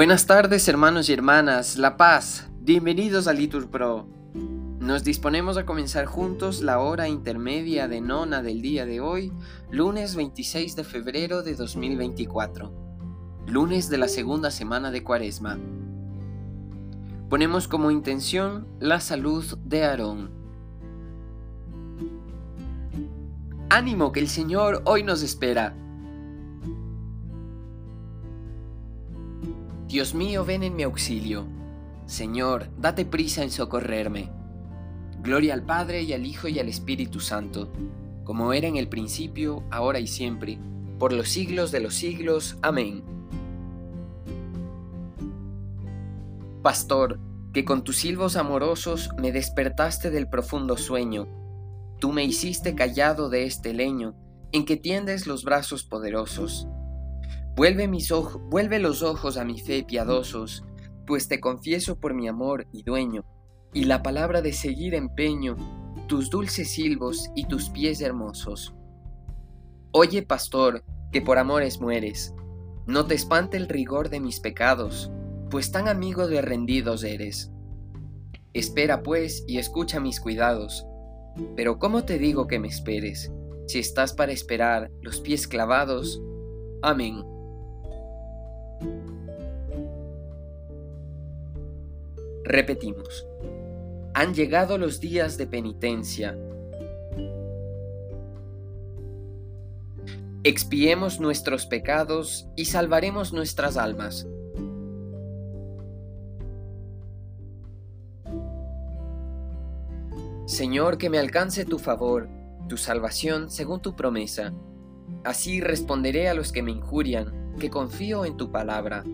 Buenas tardes hermanos y hermanas, La Paz, bienvenidos a Litur Pro. Nos disponemos a comenzar juntos la hora intermedia de nona del día de hoy, lunes 26 de febrero de 2024, lunes de la segunda semana de Cuaresma. Ponemos como intención la salud de Aarón. Ánimo que el Señor hoy nos espera. Dios mío, ven en mi auxilio. Señor, date prisa en socorrerme. Gloria al Padre y al Hijo y al Espíritu Santo, como era en el principio, ahora y siempre, por los siglos de los siglos. Amén. Pastor, que con tus silbos amorosos me despertaste del profundo sueño, tú me hiciste callado de este leño en que tiendes los brazos poderosos Vuelve, mis vuelve los ojos a mi fe piadosos, pues te confieso por mi amor y dueño, y la palabra de seguir empeño, tus dulces silbos y tus pies hermosos. Oye, pastor, que por amores mueres, no te espante el rigor de mis pecados, pues tan amigo de rendidos eres. Espera pues y escucha mis cuidados, pero ¿cómo te digo que me esperes? Si estás para esperar, los pies clavados. Amén. Repetimos, han llegado los días de penitencia. Expiemos nuestros pecados y salvaremos nuestras almas. Señor, que me alcance tu favor, tu salvación según tu promesa. Así responderé a los que me injurian, que confío en tu palabra.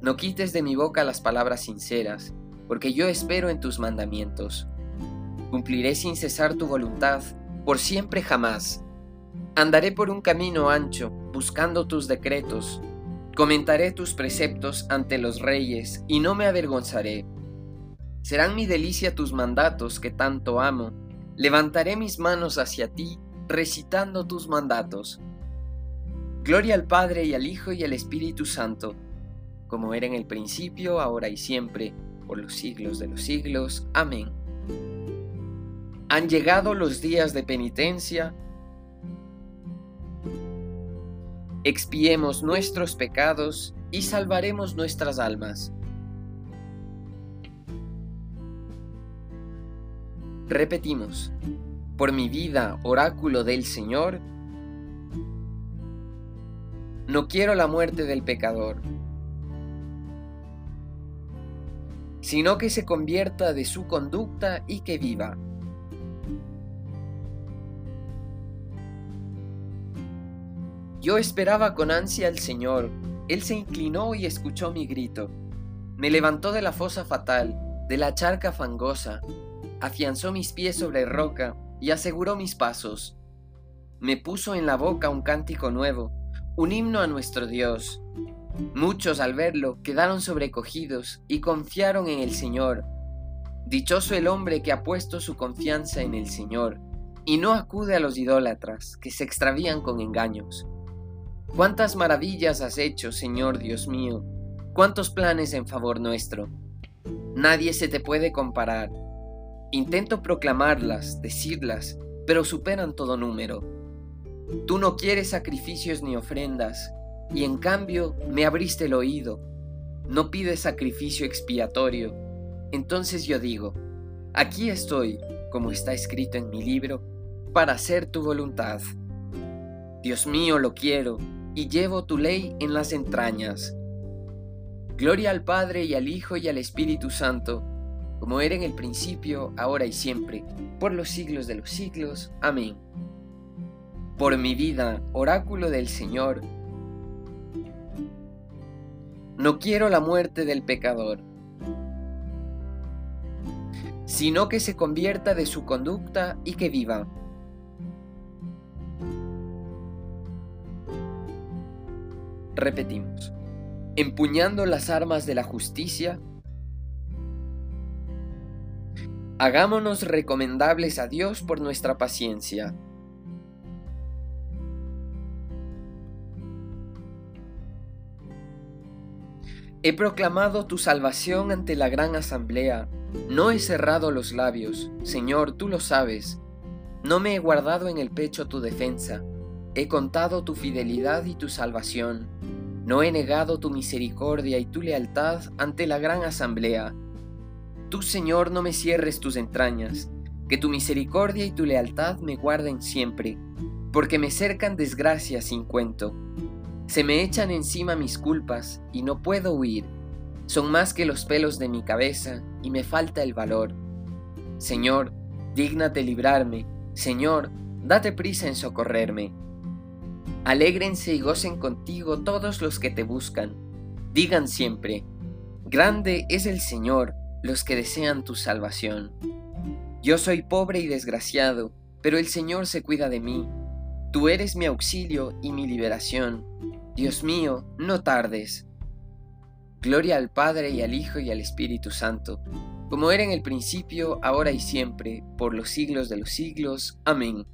No quites de mi boca las palabras sinceras porque yo espero en tus mandamientos. Cumpliré sin cesar tu voluntad, por siempre jamás. Andaré por un camino ancho, buscando tus decretos. Comentaré tus preceptos ante los reyes, y no me avergonzaré. Serán mi delicia tus mandatos que tanto amo. Levantaré mis manos hacia ti, recitando tus mandatos. Gloria al Padre y al Hijo y al Espíritu Santo, como era en el principio, ahora y siempre, por los siglos de los siglos. Amén. Han llegado los días de penitencia. Expiemos nuestros pecados y salvaremos nuestras almas. Repetimos, por mi vida, oráculo del Señor, no quiero la muerte del pecador sino que se convierta de su conducta y que viva. Yo esperaba con ansia al Señor, Él se inclinó y escuchó mi grito. Me levantó de la fosa fatal, de la charca fangosa, afianzó mis pies sobre roca y aseguró mis pasos. Me puso en la boca un cántico nuevo, un himno a nuestro Dios. Muchos al verlo quedaron sobrecogidos y confiaron en el Señor. Dichoso el hombre que ha puesto su confianza en el Señor y no acude a los idólatras que se extravían con engaños. Cuántas maravillas has hecho, Señor Dios mío, cuántos planes en favor nuestro. Nadie se te puede comparar. Intento proclamarlas, decirlas, pero superan todo número. Tú no quieres sacrificios ni ofrendas, y en cambio me abriste el oído. No pides sacrificio expiatorio. Entonces yo digo, aquí estoy, como está escrito en mi libro, para hacer tu voluntad. Dios mío, lo quiero, y llevo tu ley en las entrañas. Gloria al Padre y al Hijo y al Espíritu Santo, como era en el principio, ahora y siempre, por los siglos de los siglos. Amén. Por mi vida, oráculo del Señor, no quiero la muerte del pecador, sino que se convierta de su conducta y que viva. Repetimos, empuñando las armas de la justicia, hagámonos recomendables a Dios por nuestra paciencia He proclamado tu salvación ante la gran asamblea. No he cerrado los labios, Señor, tú lo sabes. No me he guardado en el pecho tu defensa. He contado tu fidelidad y tu salvación. No he negado tu misericordia y tu lealtad ante la gran asamblea. Tú, Señor, no me cierres tus entrañas, que tu misericordia y tu lealtad me guarden siempre, porque me cercan desgracias sin cuento. Se me echan encima mis culpas y no puedo huir. Son más que los pelos de mi cabeza y me falta el valor. Señor, dígnate librarme. Señor, date prisa en socorrerme. Alégrense y gocen contigo todos los que te buscan. Digan siempre, Grande es el Señor, los que desean tu salvación. Yo soy pobre y desgraciado, pero el Señor se cuida de mí. Tú eres mi auxilio y mi liberación. Dios mío, no tardes. Gloria al Padre y al Hijo y al Espíritu Santo, como era en el principio, ahora y siempre, por los siglos de los siglos. Amén.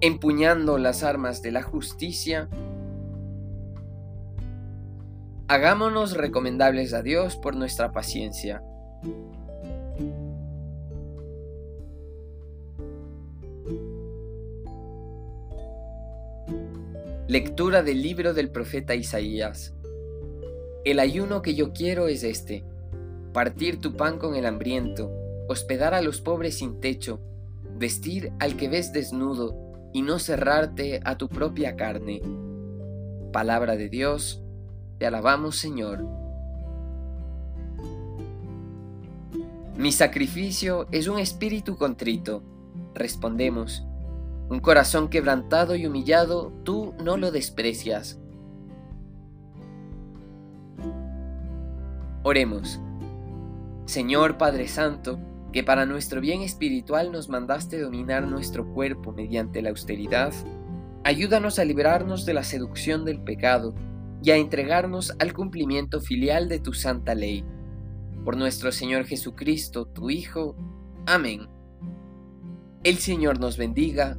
Empuñando las armas de la justicia, hagámonos recomendables a Dios por nuestra paciencia. Lectura del libro del profeta Isaías. El ayuno que yo quiero es este, partir tu pan con el hambriento, hospedar a los pobres sin techo, vestir al que ves desnudo y no cerrarte a tu propia carne. Palabra de Dios, te alabamos Señor. Mi sacrificio es un espíritu contrito, respondemos un corazón quebrantado y humillado, tú no lo desprecias. Oremos. Señor Padre Santo, que para nuestro bien espiritual nos mandaste dominar nuestro cuerpo mediante la austeridad, ayúdanos a librarnos de la seducción del pecado y a entregarnos al cumplimiento filial de tu santa ley. Por nuestro Señor Jesucristo, tu Hijo. Amén. El Señor nos bendiga,